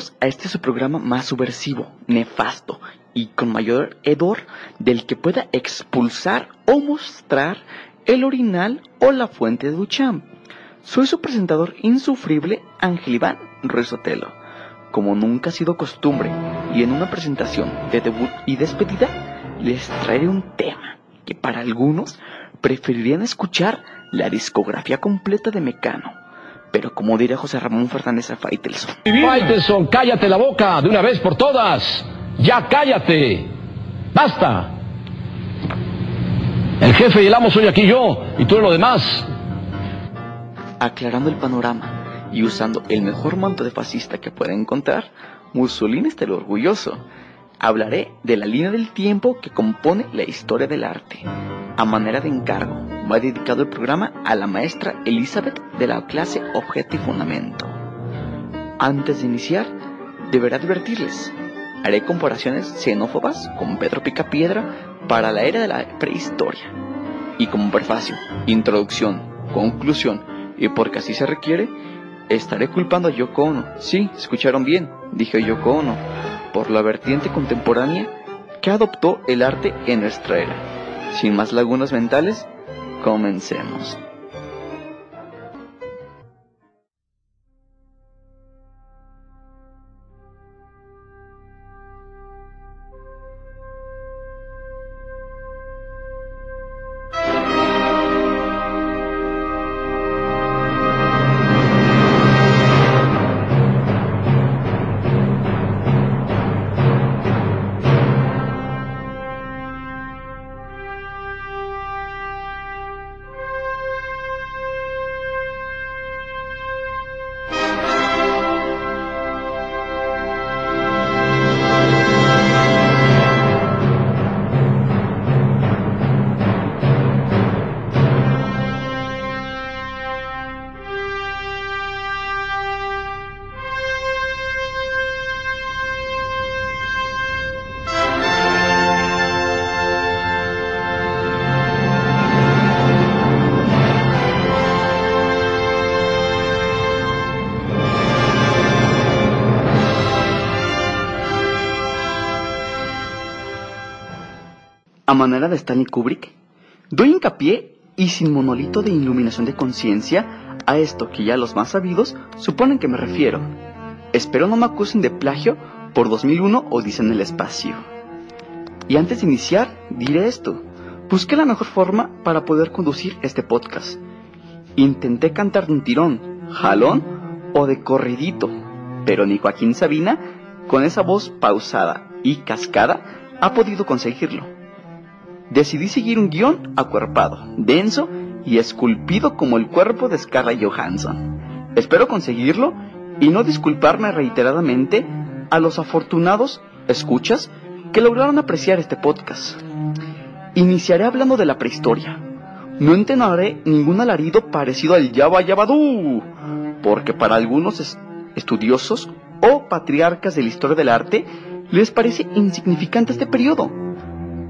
A este su programa más subversivo, nefasto y con mayor hedor del que pueda expulsar o mostrar el orinal o la fuente de Duchamp. Soy su presentador insufrible, Ángel Iván Ruiz Otelo. Como nunca ha sido costumbre, y en una presentación de debut y despedida, les traeré un tema que para algunos preferirían escuchar la discografía completa de Mecano. Pero como diría José Ramón Fernández a Faitelson. Faitelson, cállate la boca de una vez por todas. Ya cállate. Basta. El jefe y el amo soy aquí yo y tú lo demás. Aclarando el panorama y usando el mejor manto de fascista que pueda encontrar, Mussolini está el orgulloso. Hablaré de la línea del tiempo que compone la historia del arte. A manera de encargo, va dedicado el programa a la maestra Elizabeth de la clase Objeto y Fundamento. Antes de iniciar, deberé advertirles, haré comparaciones xenófobas con Pedro Picapiedra para la era de la prehistoria. Y como prefacio, introducción, conclusión y porque así se requiere, estaré culpando a Yoko Ono. Sí, escucharon bien, dije Yoko Ono, por la vertiente contemporánea que adoptó el arte en nuestra era. Sin más lagunas mentales, comencemos. Manera de Stanley Kubrick, doy hincapié y sin monolito de iluminación de conciencia a esto que ya los más sabidos suponen que me refiero. Espero no me acusen de plagio por 2001 o dicen el espacio. Y antes de iniciar, diré esto. Busqué la mejor forma para poder conducir este podcast. Intenté cantar de un tirón, jalón o de corridito, pero ni Joaquín Sabina, con esa voz pausada y cascada, ha podido conseguirlo. Decidí seguir un guion acuerpado, denso y esculpido como el cuerpo de Scarlett Johansson. Espero conseguirlo y no disculparme reiteradamente a los afortunados escuchas que lograron apreciar este podcast. Iniciaré hablando de la prehistoria. No entonaré ningún alarido parecido al Yaba Yabadú, porque para algunos estudiosos o patriarcas de la historia del arte les parece insignificante este periodo.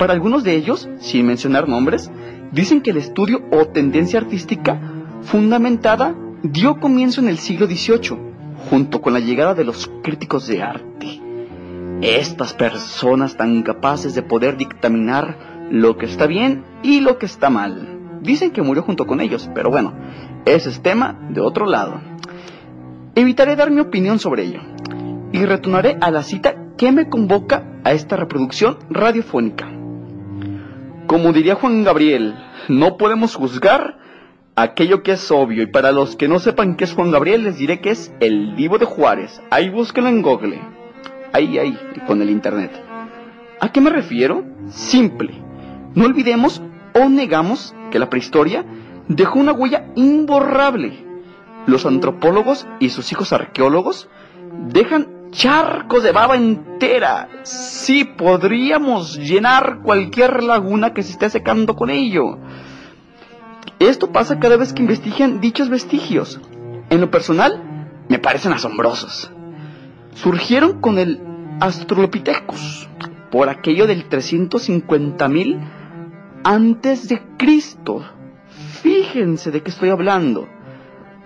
Para algunos de ellos, sin mencionar nombres, dicen que el estudio o tendencia artística fundamentada dio comienzo en el siglo XVIII, junto con la llegada de los críticos de arte. Estas personas tan capaces de poder dictaminar lo que está bien y lo que está mal. Dicen que murió junto con ellos, pero bueno, ese es tema de otro lado. Evitaré dar mi opinión sobre ello y retornaré a la cita que me convoca a esta reproducción radiofónica. Como diría Juan Gabriel, no podemos juzgar aquello que es obvio y para los que no sepan qué es Juan Gabriel les diré que es el divo de Juárez. Ahí búsquenlo en Google. Ahí, ahí, con el internet. ¿A qué me refiero? Simple. No olvidemos o negamos que la prehistoria dejó una huella imborrable. Los antropólogos y sus hijos arqueólogos dejan charcos de baba entera. Sí, podríamos llenar cualquier laguna que se esté secando con ello. Esto pasa cada vez que investigan dichos vestigios. En lo personal, me parecen asombrosos. Surgieron con el Australopithecus, por aquello del 350.000 antes de Cristo. Fíjense de qué estoy hablando.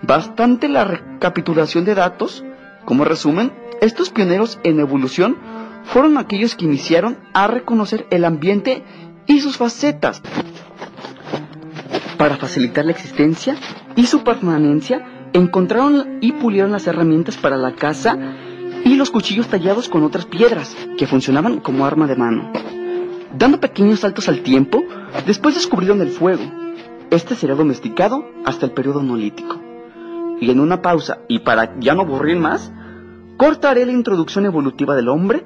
Bastante la recapitulación de datos. Como resumen, estos pioneros en evolución fueron aquellos que iniciaron a reconocer el ambiente y sus facetas para facilitar la existencia y su permanencia. Encontraron y pulieron las herramientas para la caza y los cuchillos tallados con otras piedras que funcionaban como arma de mano. Dando pequeños saltos al tiempo, después descubrieron el fuego. Este sería domesticado hasta el periodo neolítico. Y en una pausa, y para ya no aburrir más, cortaré la introducción evolutiva del hombre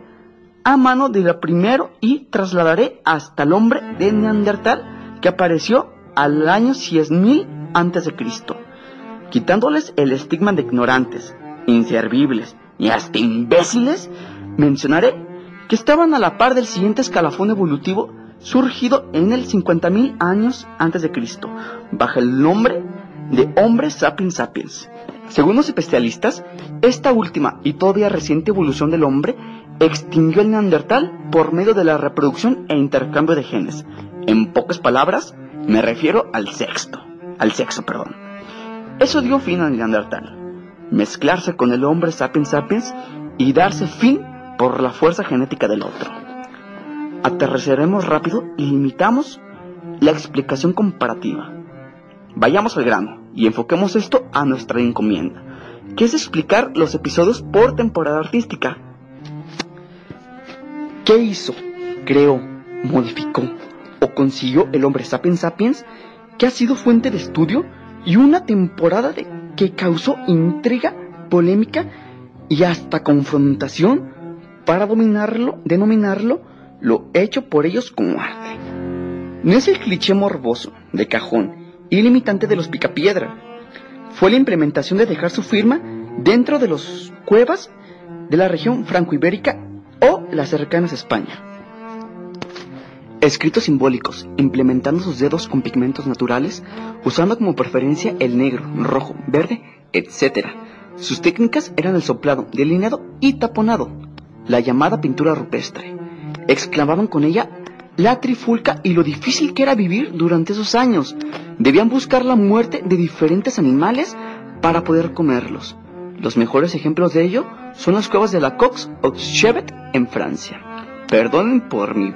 a mano de la primero y trasladaré hasta el hombre de Neandertal que apareció al año 10000 antes de Cristo, quitándoles el estigma de ignorantes, inservibles y hasta imbéciles, mencionaré que estaban a la par del siguiente escalafón evolutivo surgido en el 50.000 años antes de Cristo, bajo el nombre de Hombre sapiens sapiens. Según los especialistas, esta última y todavía reciente evolución del hombre extinguió el neandertal por medio de la reproducción e intercambio de genes. En pocas palabras, me refiero al sexto, al sexo, perdón. Eso dio fin al neandertal mezclarse con el hombre sapiens sapiens y darse fin por la fuerza genética del otro. Aterrizaremos rápido y limitamos la explicación comparativa. Vayamos al grano y enfoquemos esto a nuestra encomienda, que es explicar los episodios por temporada artística. ¿Qué hizo, creó, modificó o consiguió el hombre sapiens sapiens que ha sido fuente de estudio y una temporada de que causó intriga, polémica y hasta confrontación para dominarlo, denominarlo lo hecho por ellos como arte. No es el cliché morboso, de cajón y limitante de los picapiedra. Fue la implementación de dejar su firma dentro de las cuevas de la región franco-ibérica o las cercanas a España. Escritos simbólicos, implementando sus dedos con pigmentos naturales, usando como preferencia el negro, rojo, verde, etc. Sus técnicas eran el soplado, delineado y taponado, la llamada pintura rupestre. Exclamaban con ella la trifulca y lo difícil que era vivir durante esos años. Debían buscar la muerte de diferentes animales para poder comerlos. Los mejores ejemplos de ello son las cuevas de la Cox Chevet en Francia. Perdonen por mi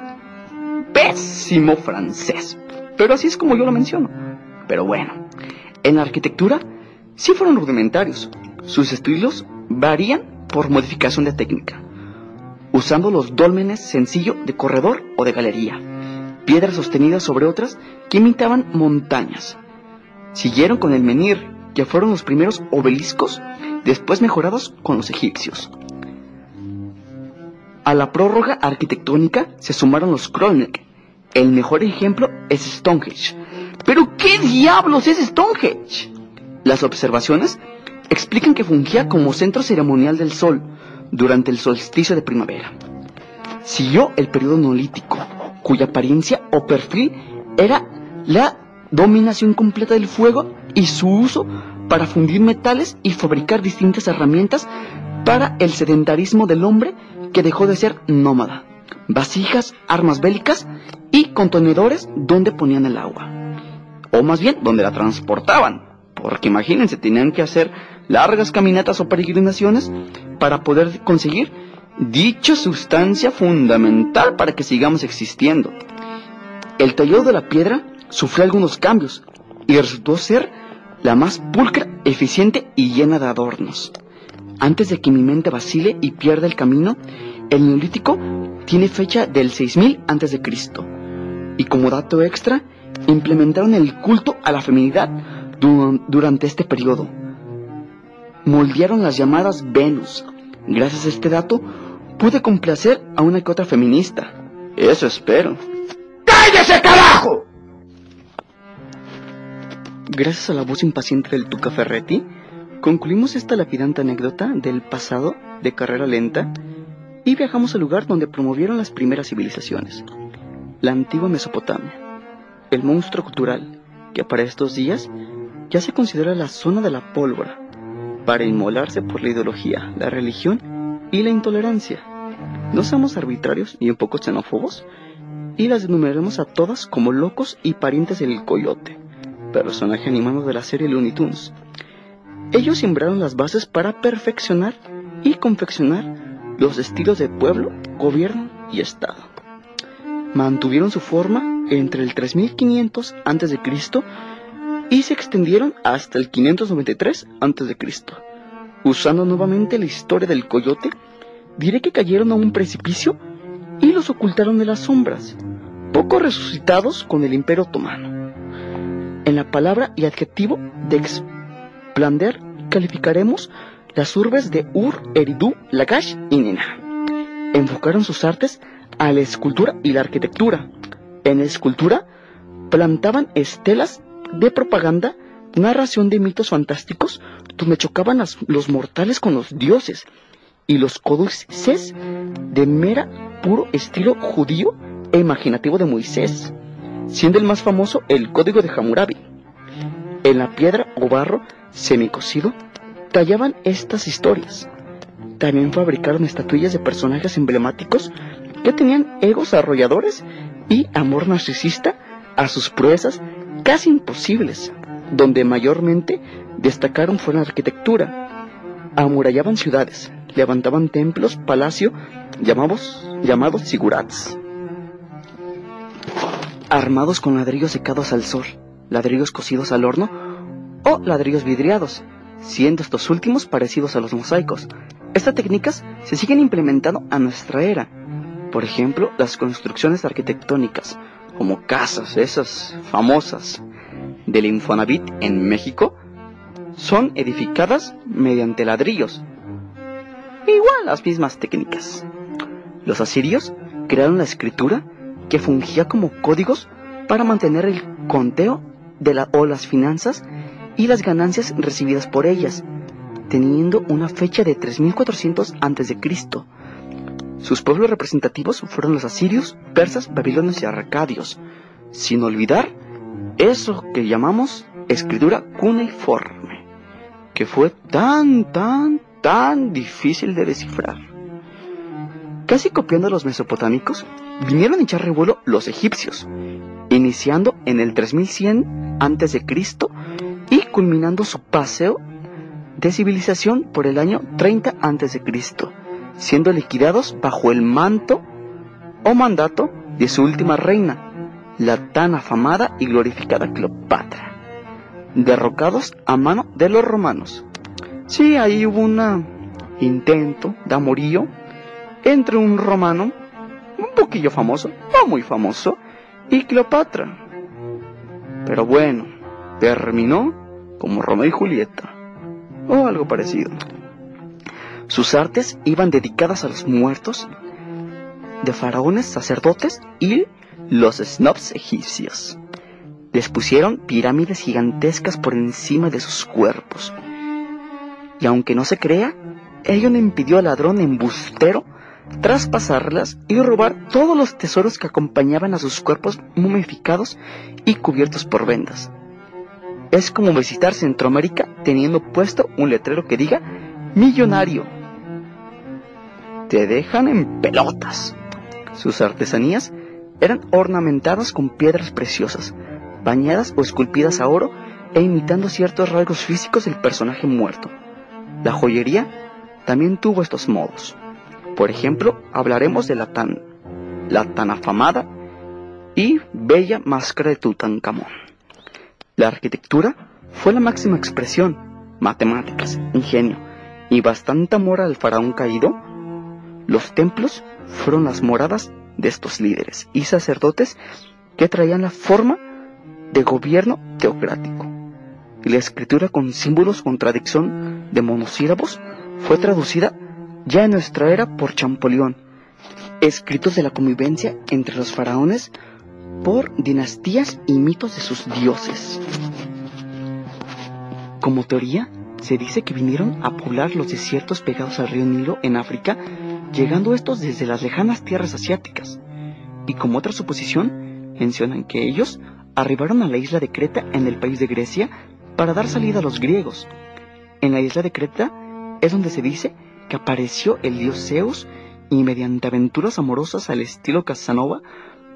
pésimo francés. Pero así es como yo lo menciono. Pero bueno, en la arquitectura sí fueron rudimentarios. Sus estilos varían por modificación de técnica, usando los dólmenes sencillo de corredor o de galería, piedras sostenidas sobre otras que imitaban montañas. Siguieron con el menir, que fueron los primeros obeliscos, después mejorados con los egipcios. A la prórroga arquitectónica se sumaron los Kronek. El mejor ejemplo es Stonehenge. ¿Pero qué diablos es Stonehenge? Las observaciones explican que fungía como centro ceremonial del sol durante el solsticio de primavera. Siguió el periodo neolítico, cuya apariencia o perfil era la dominación completa del fuego y su uso para fundir metales y fabricar distintas herramientas para el sedentarismo del hombre que dejó de ser nómada. Vasijas, armas bélicas y contenedores donde ponían el agua. O más bien, donde la transportaban. Porque imagínense, tenían que hacer largas caminatas o peregrinaciones para poder conseguir dicha sustancia fundamental para que sigamos existiendo. El tallado de la piedra sufrió algunos cambios y resultó ser la más pulcra, eficiente y llena de adornos. Antes de que mi mente vacile y pierda el camino, el neolítico tiene fecha del 6000 a.C. Y como dato extra, implementaron el culto a la feminidad durante este periodo. Moldearon las llamadas Venus. Gracias a este dato, pude complacer a una que otra feminista. Eso espero. ¡Cállese, carajo! Gracias a la voz impaciente del Tuca Ferretti, concluimos esta lapidante anécdota del pasado de carrera lenta y viajamos al lugar donde promovieron las primeras civilizaciones, la antigua Mesopotamia, el monstruo cultural que para estos días ya se considera la zona de la pólvora para inmolarse por la ideología, la religión y la intolerancia. No somos arbitrarios ni un poco xenófobos y las enumeraremos a todas como locos y parientes del coyote, personaje animado de la serie Looney Tunes. Ellos sembraron las bases para perfeccionar y confeccionar los estilos de pueblo, gobierno y Estado. Mantuvieron su forma entre el 3500 a.C. y se extendieron hasta el 593 a.C. Usando nuevamente la historia del coyote, diré que cayeron a un precipicio y los ocultaron de las sombras, poco resucitados con el imperio otomano. En la palabra y adjetivo de explander calificaremos las urbes de Ur, Eridu, Lagash y Nina. Enfocaron sus artes a la escultura y la arquitectura. En la escultura plantaban estelas de propaganda, narración de mitos fantásticos donde chocaban los mortales con los dioses y los códices de mera puro estilo judío e imaginativo de Moisés, siendo el más famoso el Código de Hammurabi. En la piedra o barro semicocido tallaban estas historias. También fabricaron estatuillas de personajes emblemáticos que tenían egos arrolladores y amor narcisista a sus proezas casi imposibles, donde mayormente destacaron fue la arquitectura. Amurallaban ciudades, levantaban templos, palacio, llamados, llamados sigurats, armados con ladrillos secados al sol, ladrillos cocidos al horno o ladrillos vidriados, siendo estos últimos parecidos a los mosaicos. Estas técnicas se siguen implementando a nuestra era. Por ejemplo, las construcciones arquitectónicas, como casas, esas famosas del Infonavit en México, son edificadas mediante ladrillos. Igual las mismas técnicas. Los asirios crearon la escritura que fungía como códigos para mantener el conteo de las finanzas y las ganancias recibidas por ellas, teniendo una fecha de 3400 a.C. Sus pueblos representativos fueron los asirios, persas, babilonios y arcadios, sin olvidar eso que llamamos escritura cuneiforme, que fue tan, tan, tan difícil de descifrar. Casi copiando a los mesopotámicos, vinieron a echar revuelo los egipcios, iniciando en el 3100 a.C y culminando su paseo de civilización por el año 30 a.C., siendo liquidados bajo el manto o mandato de su última reina, la tan afamada y glorificada Cleopatra, derrocados a mano de los romanos. Sí, ahí hubo un intento de amorío entre un romano, un poquillo famoso, no muy famoso, y Cleopatra. Pero bueno, terminó como Romeo y Julieta, o algo parecido. Sus artes iban dedicadas a los muertos de faraones, sacerdotes y los snobs egipcios. Les pusieron pirámides gigantescas por encima de sus cuerpos. Y aunque no se crea, ello no impidió al ladrón embustero traspasarlas y robar todos los tesoros que acompañaban a sus cuerpos momificados y cubiertos por vendas. Es como visitar Centroamérica teniendo puesto un letrero que diga millonario. Te dejan en pelotas. Sus artesanías eran ornamentadas con piedras preciosas, bañadas o esculpidas a oro e imitando ciertos rasgos físicos del personaje muerto. La joyería también tuvo estos modos. Por ejemplo, hablaremos de la tan, la tan afamada y bella máscara de Tutankamón. La arquitectura fue la máxima expresión, matemáticas, ingenio y bastante amor al faraón caído. Los templos fueron las moradas de estos líderes y sacerdotes que traían la forma de gobierno teocrático. Y la escritura con símbolos contradicción de monosílabos fue traducida ya en nuestra era por Champollion, escritos de la convivencia entre los faraones por dinastías y mitos de sus dioses. Como teoría, se dice que vinieron a poblar los desiertos pegados al río Nilo en África, llegando estos desde las lejanas tierras asiáticas. Y como otra suposición, mencionan que ellos arribaron a la isla de Creta en el país de Grecia para dar salida a los griegos. En la isla de Creta es donde se dice que apareció el dios Zeus y mediante aventuras amorosas al estilo Casanova,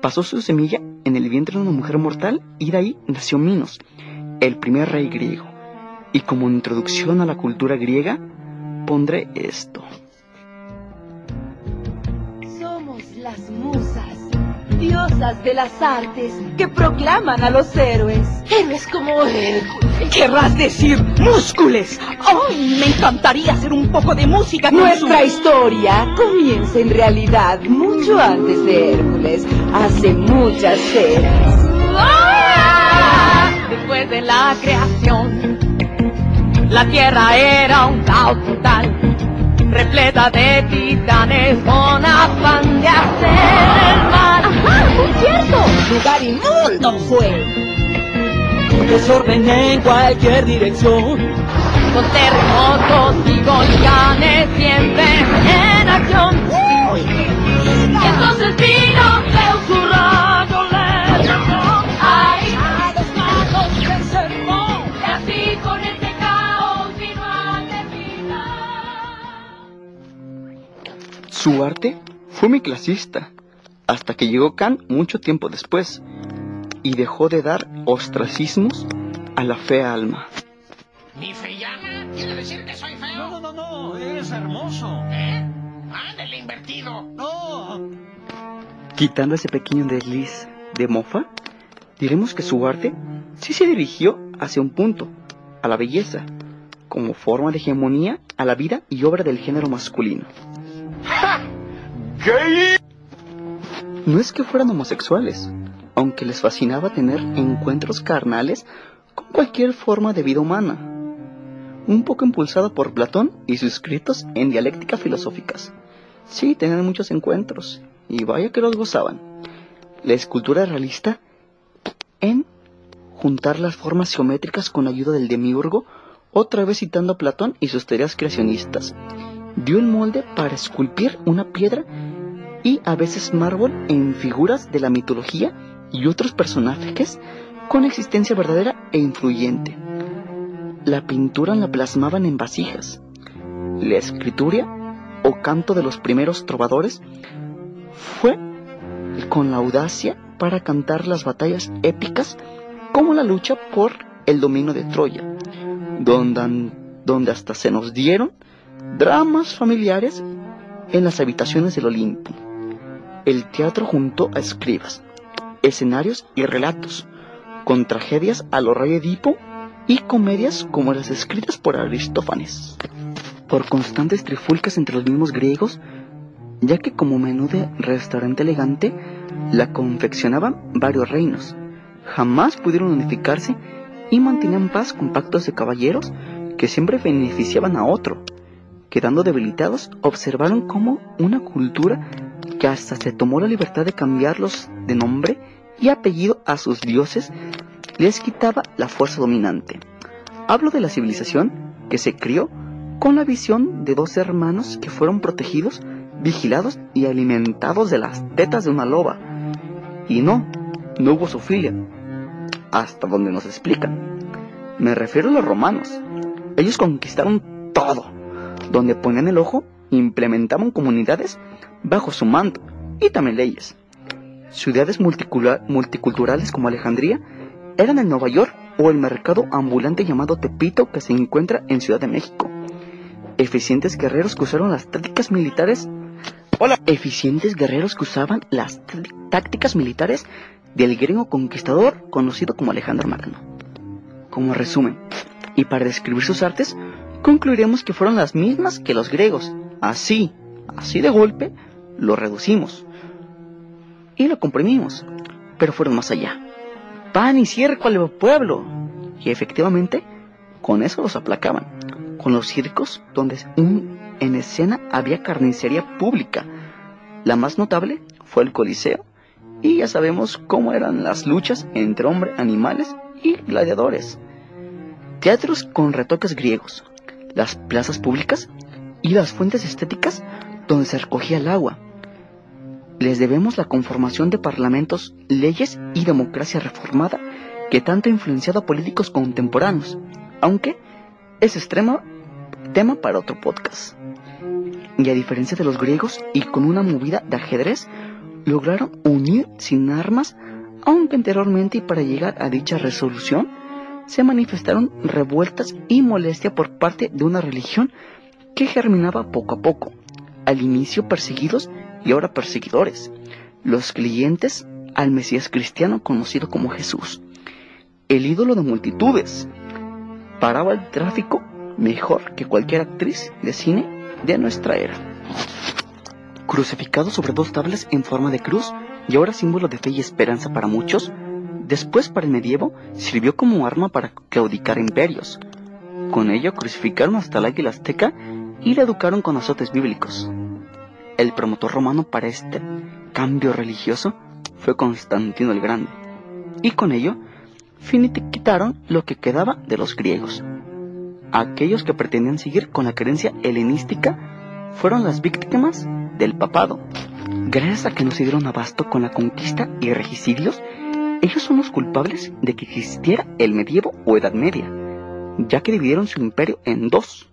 pasó su semilla en el vientre de una mujer mortal y de ahí nació Minos, el primer rey griego. Y como introducción a la cultura griega, pondré esto. Las musas, diosas de las artes, que proclaman a los héroes. Héroes como Hércules. Querrás decir múscules. ¡Ay! me encantaría hacer un poco de música con Nuestra su- historia comienza en realidad mucho antes de Hércules, hace muchas eras. Después de la creación, la tierra era un caos total, repleta de titanes con afán de hacer el mal. ¡Ajá! ¡Muy cierto! Lugar inmundo fue. Desorden en cualquier dirección, con terremotos y volcanes siempre en acción. Y entonces vino Su arte fue muy clasista, hasta que llegó Kant mucho tiempo después, y dejó de dar ostracismos a la fea alma. ¿Mi feyana? ¿Quiere decir que soy feo? No, no, no, no, eres hermoso. ¿Eh? Ándale, invertido. No. Quitando ese pequeño desliz de mofa, diremos que su arte sí se dirigió hacia un punto, a la belleza, como forma de hegemonía a la vida y obra del género masculino. No es que fueran homosexuales, aunque les fascinaba tener encuentros carnales con cualquier forma de vida humana, un poco impulsado por Platón y sus escritos en dialéctica filosóficas. Sí, tenían muchos encuentros, y vaya que los gozaban. La escultura realista en juntar las formas geométricas con ayuda del demiurgo, otra vez citando a Platón y sus teorías creacionistas, dio el molde para esculpir una piedra y a veces mármol en figuras de la mitología y otros personajes con existencia verdadera e influyente. La pintura la plasmaban en vasijas. La escritura o canto de los primeros trovadores fue con la audacia para cantar las batallas épicas como la lucha por el dominio de Troya, donde, donde hasta se nos dieron dramas familiares en las habitaciones del Olimpo. El teatro junto a escribas, escenarios y relatos, con tragedias a lo rey Edipo y comedias como las escritas por Aristófanes, por constantes trifulcas entre los mismos griegos, ya que como menú de restaurante elegante la confeccionaban varios reinos. Jamás pudieron unificarse y mantenían paz con pactos de caballeros que siempre beneficiaban a otro. Quedando debilitados, observaron cómo una cultura que hasta se tomó la libertad de cambiarlos de nombre y apellido a sus dioses les quitaba la fuerza dominante. Hablo de la civilización que se crió con la visión de dos hermanos que fueron protegidos, vigilados y alimentados de las tetas de una loba. Y no, no hubo sofilia, hasta donde nos explican. Me refiero a los romanos. Ellos conquistaron todo. Donde ponían el ojo, implementaban comunidades bajo su mando y también leyes. Ciudades multiculturales como Alejandría eran en Nueva York o el mercado ambulante llamado Tepito que se encuentra en Ciudad de México. Eficientes guerreros que usaron las tácticas militares. Hola. Eficientes guerreros que usaban las tácticas militares del griego conquistador conocido como Alejandro Magno. Como resumen, y para describir sus artes, concluiremos que fueron las mismas que los griegos. Así, así de golpe, lo reducimos y lo comprimimos, pero fueron más allá. Pan y circo al pueblo. Y efectivamente, con eso los aplacaban. Con los circos donde en escena había carnicería pública. La más notable fue el Coliseo. Y ya sabemos cómo eran las luchas entre hombres, animales y gladiadores. Teatros con retoques griegos. Las plazas públicas y las fuentes estéticas donde se recogía el agua. Les debemos la conformación de parlamentos, leyes y democracia reformada que tanto ha influenciado a políticos contemporáneos, aunque es extremo tema para otro podcast. Y a diferencia de los griegos y con una movida de ajedrez, lograron unir sin armas, aunque anteriormente y para llegar a dicha resolución, se manifestaron revueltas y molestia por parte de una religión que germinaba poco a poco, al inicio perseguidos y ahora perseguidores, los clientes al Mesías cristiano conocido como Jesús, el ídolo de multitudes. Paraba el tráfico mejor que cualquier actriz de cine de nuestra era. Crucificado sobre dos tablas en forma de cruz y ahora símbolo de fe y esperanza para muchos, después para el medievo sirvió como arma para claudicar imperios. Con ello crucificaron hasta el águila azteca y le educaron con azotes bíblicos. El promotor romano para este cambio religioso fue Constantino el Grande, y con ello quitaron lo que quedaba de los griegos. Aquellos que pretendían seguir con la creencia helenística fueron las víctimas del papado. Gracias a que no se dieron abasto con la conquista y regicidios, ellos son los culpables de que existiera el medievo o Edad Media, ya que dividieron su imperio en dos,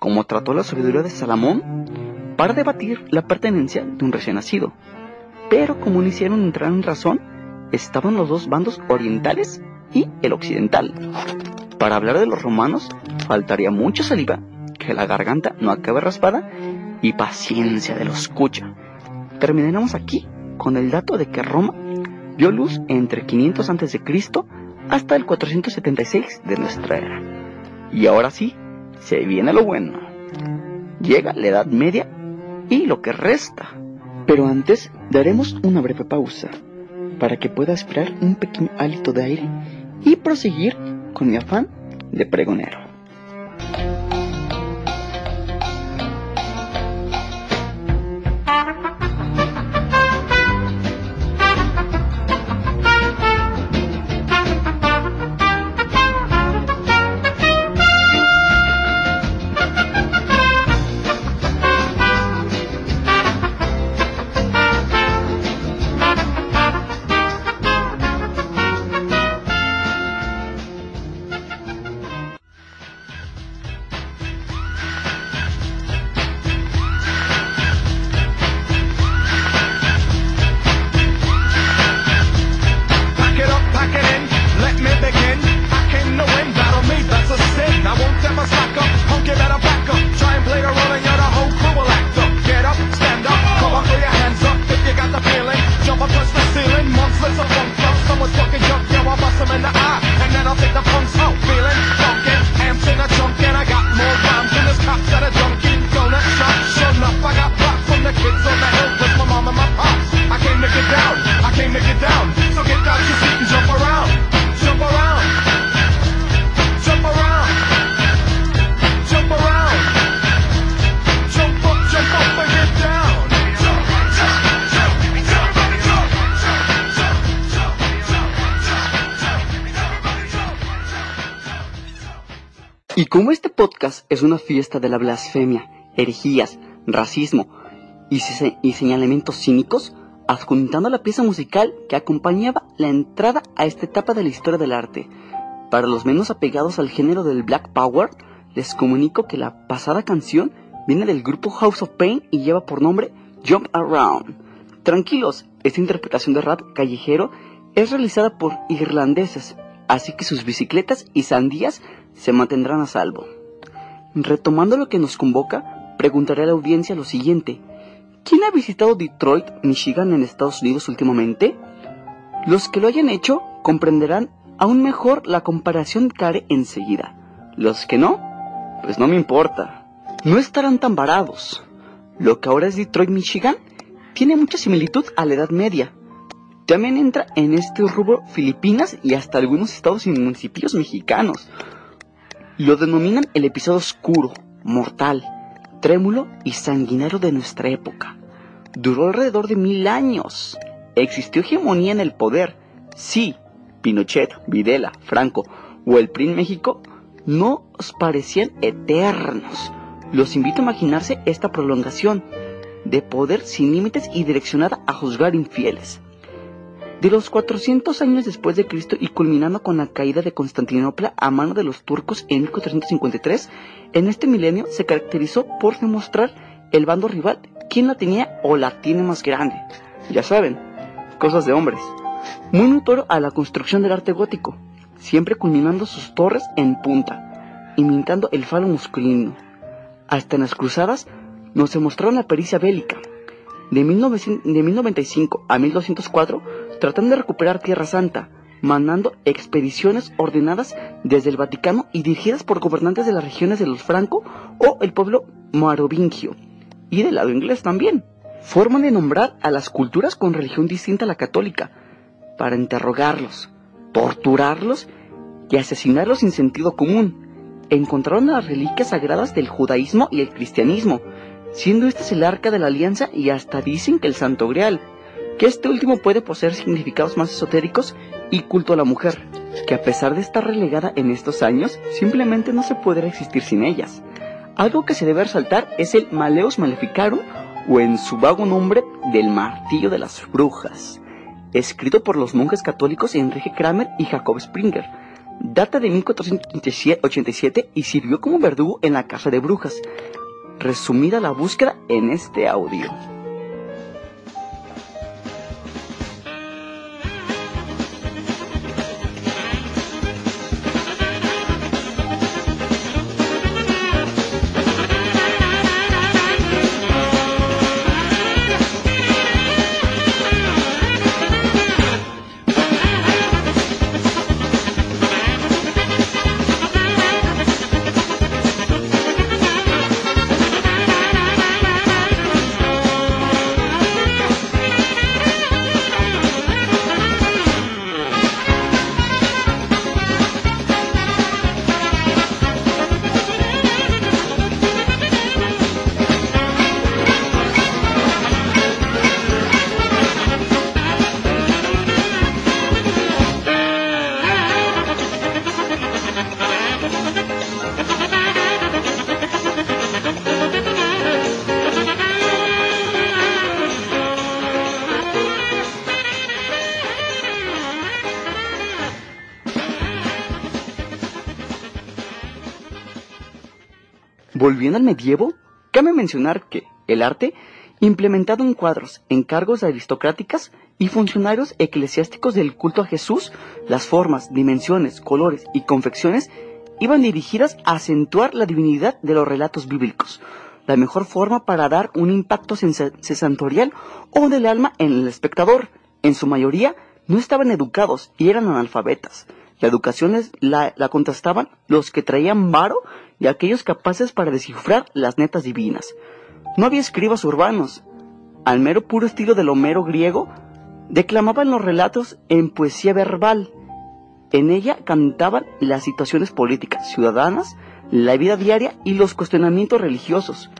como trató la sabiduría de Salomón para debatir la pertenencia de un recién nacido. Pero como no hicieron entrar en razón, estaban los dos bandos orientales y el occidental. Para hablar de los romanos, faltaría mucha saliva, que la garganta no acabe raspada y paciencia de los escucha. Terminaremos aquí con el dato de que Roma dio luz entre 500 a.C. hasta el 476 de nuestra era. Y ahora sí, se viene lo bueno. Llega la Edad Media y lo que resta. Pero antes daremos una breve pausa para que pueda esperar un pequeño hálito de aire y proseguir con mi afán de pregonero. Es una fiesta de la blasfemia, herejías, racismo y, señalamientos cínicos, adjuntando la pieza musical que acompañaba la entrada a esta etapa de la historia del arte. Para los menos apegados al género del Black Power, les comunico que la pasada canción viene del grupo House of Pain y lleva por nombre Jump Around. Tranquilos, esta interpretación de rap callejero es realizada por irlandeses, así que sus bicicletas y sandías se mantendrán a salvo. Retomando lo que nos convoca, preguntaré a la audiencia lo siguiente. ¿Quién ha visitado Detroit, Michigan en Estados Unidos últimamente? Los que lo hayan hecho comprenderán aún mejor la comparación que haré enseguida. Los que no, pues no me importa. No estarán tan varados. Lo que ahora es Detroit, Michigan, tiene mucha similitud a la Edad Media. También entra en este rubro Filipinas y hasta algunos estados y municipios mexicanos. Lo denominan el episodio oscuro, mortal, trémulo y sanguinario de nuestra época. Duró alrededor de mil años. Existió hegemonía en el poder. Sí, Pinochet, Videla, Franco o el PRI en México no os parecían eternos. Los invito a imaginarse esta prolongación de poder sin límites y direccionada a juzgar infieles. De los 400 años después de Cristo y culminando con la caída de Constantinopla a mano de los turcos en 1453, en este milenio se caracterizó por demostrar el bando rival quién la tenía o la tiene más grande. Ya saben, cosas de hombres. Muy notorio a la construcción del arte gótico, siempre culminando sus torres en punta, imitando el falo masculino. Hasta en las cruzadas nos demostraron la pericia bélica. De, 1095 a 1204, tratando de recuperar Tierra Santa, mandando expediciones ordenadas desde el Vaticano y dirigidas por gobernantes de las regiones de los Franco o el pueblo marovingio, y del lado inglés también. Forman de nombrar a las culturas con religión distinta a la católica, para interrogarlos, torturarlos y asesinarlos sin sentido común. Encontraron las reliquias sagradas del judaísmo y el cristianismo, siendo este el arca de la alianza y hasta dicen que el santo grial, que este último puede poseer significados más esotéricos y culto a la mujer, que a pesar de estar relegada en estos años, simplemente no se podrá existir sin ellas. Algo que se debe resaltar es el Maleus Maleficarum, o en su vago nombre del martillo de las brujas, escrito por los monjes católicos Enrique Kramer y Jacob Springer. Data de 1487 y sirvió como verdugo en la casa de brujas. Resumida la búsqueda en este audio. Volviendo al medievo, cabe mencionar que el arte, implementado en cuadros, encargos aristocráticas y funcionarios eclesiásticos del culto a Jesús, las formas, dimensiones, colores y confecciones iban dirigidas a acentuar la divinidad de los relatos bíblicos, la mejor forma para dar un impacto sensorial o del alma en el espectador. En su mayoría no estaban educados y eran analfabetas. La educación la, la contrastaban los que traían varo y aquellos capaces para descifrar las netas divinas. No había escribas urbanos. Al mero puro estilo del Homero griego, declamaban los relatos en poesía verbal. En ella cantaban las situaciones políticas, ciudadanas, la vida diaria y los cuestionamientos religiosos.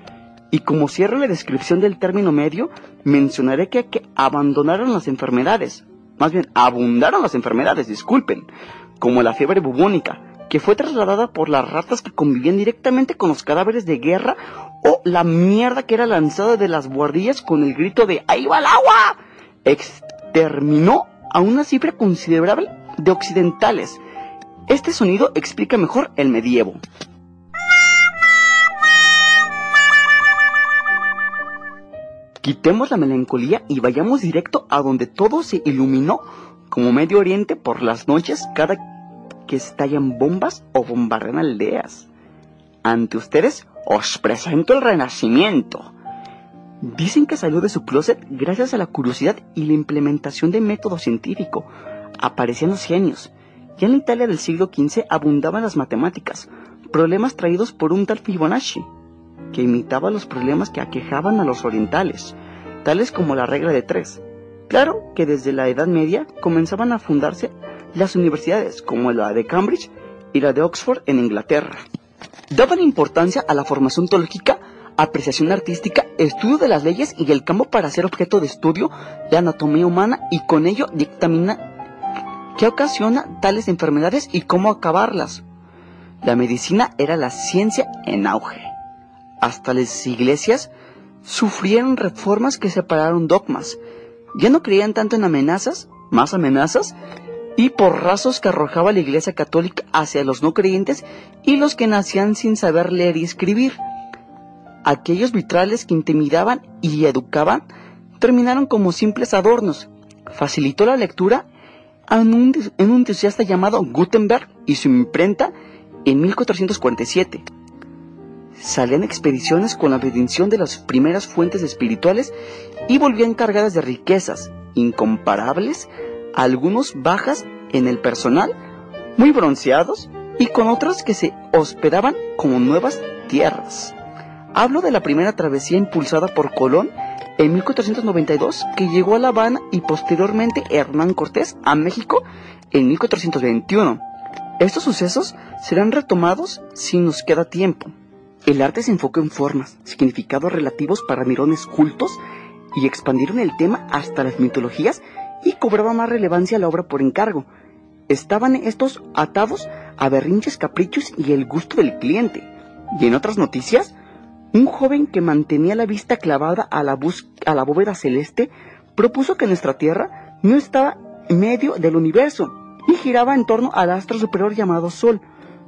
Y como cierro la descripción del término medio, mencionaré que, que abandonaron las enfermedades, más bien abundaron las enfermedades, disculpen, como la fiebre bubónica, que fue trasladada por las ratas que convivían directamente con los cadáveres de guerra o la mierda que era lanzada de las guardillas con el grito de ¡Ahí va el agua! Exterminó a una cifra considerable de occidentales. Este sonido explica mejor el medievo. Quitemos la melancolía y vayamos directo a donde todo se iluminó como Medio Oriente por las noches cada que estallan bombas o bombardean aldeas. Ante ustedes os presento el renacimiento. Dicen que salió de su closet gracias a la curiosidad y la implementación de método científico. Aparecían los genios. Ya en Italia del siglo XV abundaban las matemáticas, problemas traídos por un tal Fibonacci, que imitaba los problemas que aquejaban a los orientales, tales como la regla de tres. Claro que desde la Edad Media comenzaban a fundarse las universidades como la de Cambridge y la de Oxford en Inglaterra. Daban importancia a la formación teológica, apreciación artística, estudio de las leyes y el campo para ser objeto de estudio la anatomía humana y con ello dictamina qué ocasiona tales enfermedades y cómo acabarlas. La medicina era la ciencia en auge. Hasta las iglesias sufrieron reformas que separaron dogmas. Ya no creían tanto en amenazas, más amenazas, y porrazos que arrojaba la Iglesia Católica hacia los no creyentes y los que nacían sin saber leer y escribir. Aquellos vitrales que intimidaban y educaban terminaron como simples adornos. Facilitó la lectura en un, en un entusiasta llamado Gutenberg y su imprenta en 1447. Salían expediciones con la bendición de las primeras fuentes espirituales y volvían cargadas de riquezas incomparables algunos bajas en el personal, muy bronceados, y con otros que se hospedaban como nuevas tierras. Hablo de la primera travesía impulsada por Colón en 1492, que llegó a La Habana y posteriormente Hernán Cortés a México en 1421. Estos sucesos serán retomados si nos queda tiempo. El arte se enfocó en formas, significados relativos para mirones cultos y expandieron el tema hasta las mitologías y cobraba más relevancia la obra por encargo. Estaban estos atados a berrinches, caprichos y el gusto del cliente. Y en otras noticias, un joven que mantenía la vista clavada a la, a la bóveda celeste propuso que nuestra Tierra no estaba en medio del universo y giraba en torno al astro superior llamado Sol.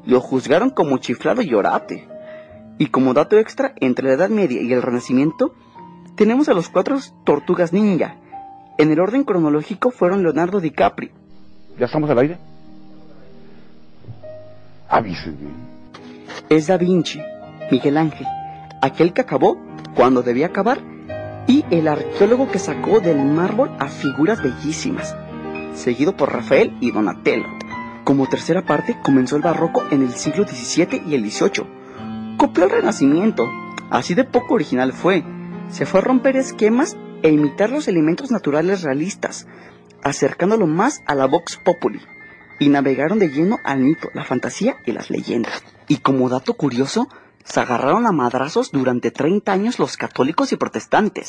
Lo juzgaron como chiflado y orate. Y como dato extra, entre la Edad Media y el Renacimiento, tenemos a los cuatro tortugas ninja, en el orden cronológico fueron Leonardo DiCaprio. ¿Ya estamos al aire? Avísenme. Es Da Vinci, Miguel Ángel, aquel que acabó cuando debía acabar, y el arqueólogo que sacó del mármol a figuras bellísimas, seguido por Rafael y Donatello. Como tercera parte comenzó el barroco en el siglo XVII y el XVIII. Copió el Renacimiento, así de poco original fue. Se fue a romper esquemas e imitar los elementos naturales realistas, acercándolo más a la Vox Populi, y navegaron de lleno al mito, la fantasía y las leyendas. Y como dato curioso, se agarraron a madrazos durante 30 años los católicos y protestantes.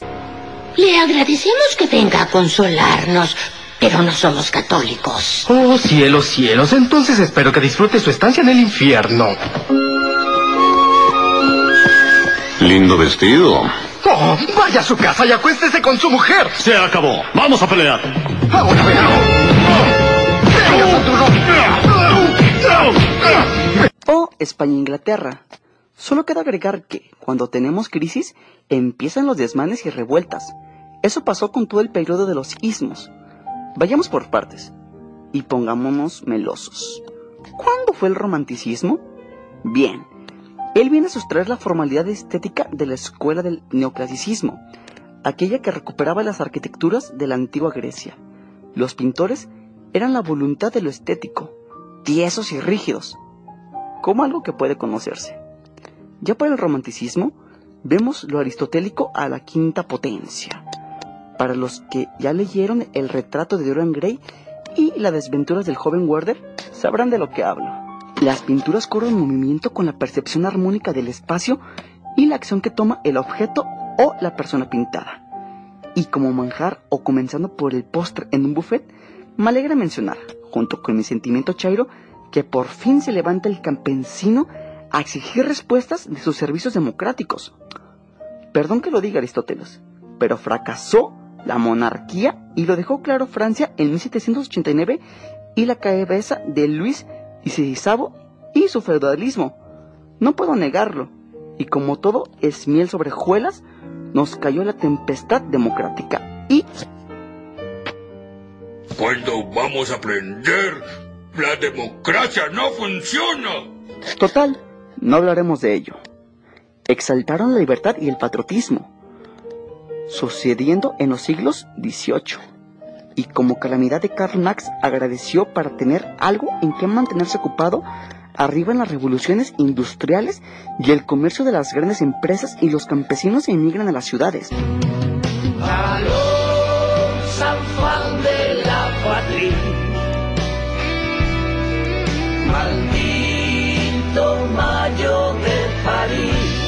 Le agradecemos que venga a consolarnos, pero no somos católicos. Oh, cielos, cielos, entonces espero que disfrute su estancia en el infierno. Lindo vestido. Oh, vaya a su casa y acuéstese con su mujer. Se acabó. Vamos a pelear. Ahora O España-Inglaterra. Solo queda agregar que, cuando tenemos crisis, empiezan los desmanes y revueltas. Eso pasó con todo el periodo de los ismos. Vayamos por partes y pongámonos melosos. ¿Cuándo fue el romanticismo? Bien, él viene a sustraer la formalidad estética de la escuela del neoclasicismo, aquella que recuperaba las arquitecturas de la antigua Grecia. Los pintores eran la voluntad de lo estético, tiesos y rígidos, como algo que puede conocerse. Ya para el romanticismo, vemos lo aristotélico a la quinta potencia. Para los que ya leyeron el retrato de Dorian Gray y las desventuras del joven Werder, sabrán de lo que hablo. Las pinturas corren en movimiento con la percepción armónica del espacio y la acción que toma el objeto o la persona pintada. Y como manjar o comenzando por el postre en un buffet, me alegra mencionar, junto con mi sentimiento chairo, que por fin se levanta el campesino a exigir respuestas de sus servicios democráticos. Perdón que lo diga Aristóteles, pero fracasó la monarquía y lo dejó claro Francia en 1789 y la cabeza de Luis y Sabo y su feudalismo. No puedo negarlo. Y como todo es miel sobre hojuelas, nos cayó la tempestad democrática. Y... ¿Cuándo vamos a aprender? La democracia no funciona. Total, no hablaremos de ello. Exaltaron la libertad y el patriotismo. sucediendo en los siglos XVIII. Y como calamidad de Karl Marx agradeció para tener algo en que mantenerse ocupado arriba en las revoluciones industriales y el comercio de las grandes empresas y los campesinos emigran a las ciudades. Patria. Maldito de París.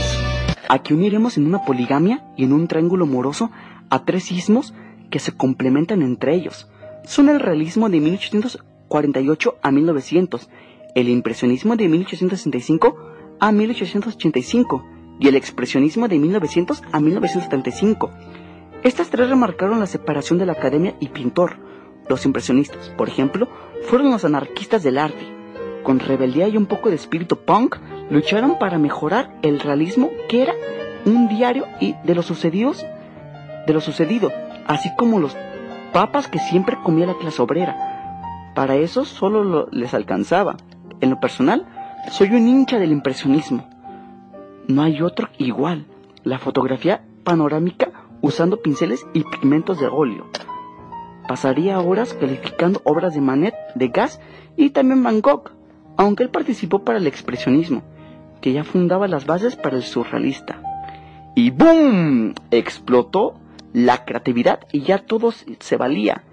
Aquí uniremos en una poligamia y en un triángulo moroso a tres ismos que se complementan entre ellos. Son el realismo de 1848 a 1900, el impresionismo de 1865 a 1885 y el expresionismo de 1900 a 1975. Estas tres remarcaron la separación de la academia y pintor. Los impresionistas, por ejemplo, fueron los anarquistas del arte. Con rebeldía y un poco de espíritu punk, lucharon para mejorar el realismo que era un diario y de los sucedidos, de lo sucedido, así como los papas que siempre comía la clase obrera. Para eso solo les alcanzaba. En lo personal, soy un hincha del impresionismo. No hay otro igual. La fotografía panorámica usando pinceles y pigmentos de óleo. Pasaría horas calificando obras de Manet, de Gas y también Van Gogh, aunque él participó para el expresionismo, que ya fundaba las bases para el surrealista. Y ¡boom! explotó la creatividad y ya todo se valía.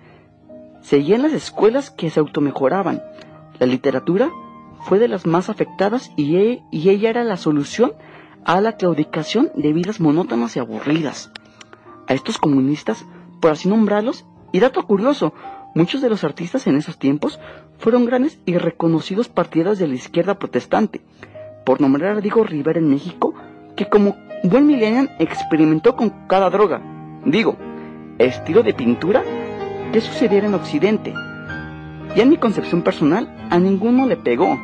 Seguían las escuelas que se automejoraban. La literatura fue de las más afectadas y, e, y ella era la solución a la claudicación de vidas monótonas y aburridas. A estos comunistas, por así nombrarlos, y dato curioso, muchos de los artistas en esos tiempos fueron grandes y reconocidos partidarios de la izquierda protestante. Por nombrar a Diego Rivera en México, que como buen millennial experimentó con cada droga, Digo, estilo de pintura que sucediera en Occidente. Y en mi concepción personal, a ninguno le pegó,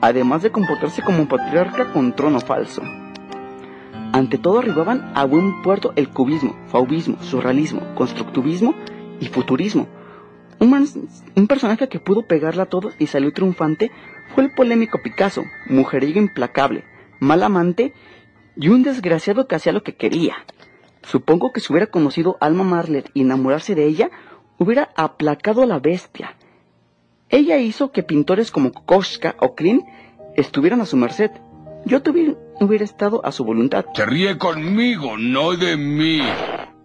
además de comportarse como un patriarca con trono falso. Ante todo arribaban a buen puerto el cubismo, faubismo, surrealismo, constructivismo y futurismo. Un, un, personaje que pudo pegarla a todos y salió triunfante fue el polémico Picasso, mujeriego implacable, mal amante y un desgraciado que hacía lo que quería. Supongo que si hubiera conocido a Alma Marlet y enamorarse de ella, hubiera aplacado a la bestia. Ella hizo que pintores como Koska o Klein estuvieran a su merced. Yo tuviera, hubiera estado a su voluntad. Se ríe conmigo, no de mí.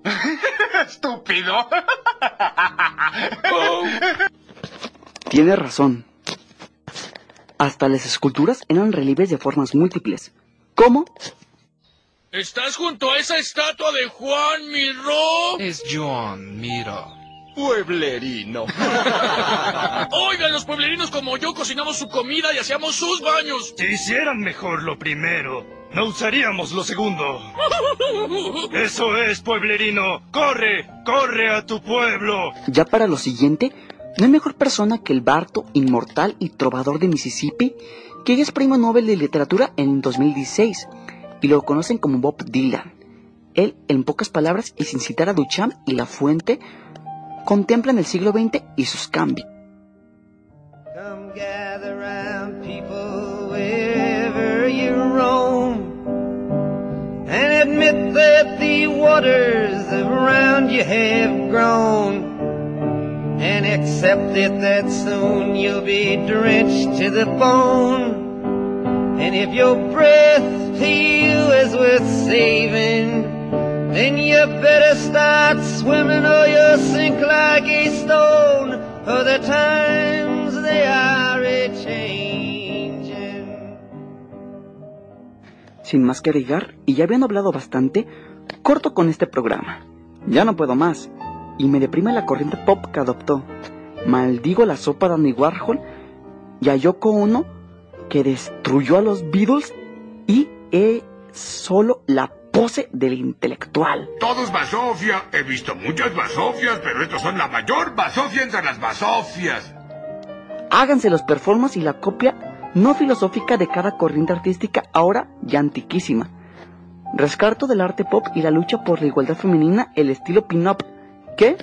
Estúpido. Tiene razón. Hasta las esculturas eran relieves de formas múltiples. ¿Cómo? ¿Estás junto a esa estatua de Juan Miró? Es John, mira. Pueblerino. Oigan, los pueblerinos como yo cocinamos su comida y hacíamos sus baños. Si hicieran mejor lo primero, no usaríamos lo segundo. Eso es, pueblerino. Corre, corre a tu pueblo. Ya para lo siguiente, no hay mejor persona que el Barto, inmortal y trovador de Mississippi, que es premio Nobel de Literatura en 2016 y lo conocen como Bob Dylan. Él, en pocas palabras y sin citar a Duchamp y La Fuente, contemplan el siglo XX y sus cambios. Come gather round people wherever you roam and admit that the waters around you have grown and accept it that soon you'll be drenched to the bone and if your breath you is worth saving, then you better start swimming or you'll sink like a stone. For the times they are a changing. Sin más que agregar, y ya habían hablado bastante, corto con este programa. Ya no puedo más, y me deprime la corriente pop que adoptó. Maldigo la sopa de Andy Warhol y a Yoko Ono que destruyó a los Beatles y es solo la pose del intelectual. Todo es basofia. He visto muchas basofias, pero estos son la mayor basofia entre las basofias. Háganse los performances y la copia no filosófica de cada corriente artística ahora ya antiquísima. Rescarto del arte pop y la lucha por la igualdad femenina, el estilo pin-up, que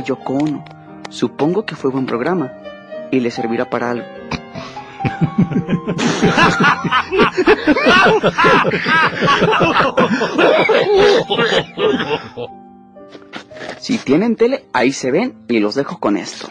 a Yoko Ono. Supongo que fue buen programa y le servirá para algo. Si tienen tele, ahí se ven y los dejo con esto.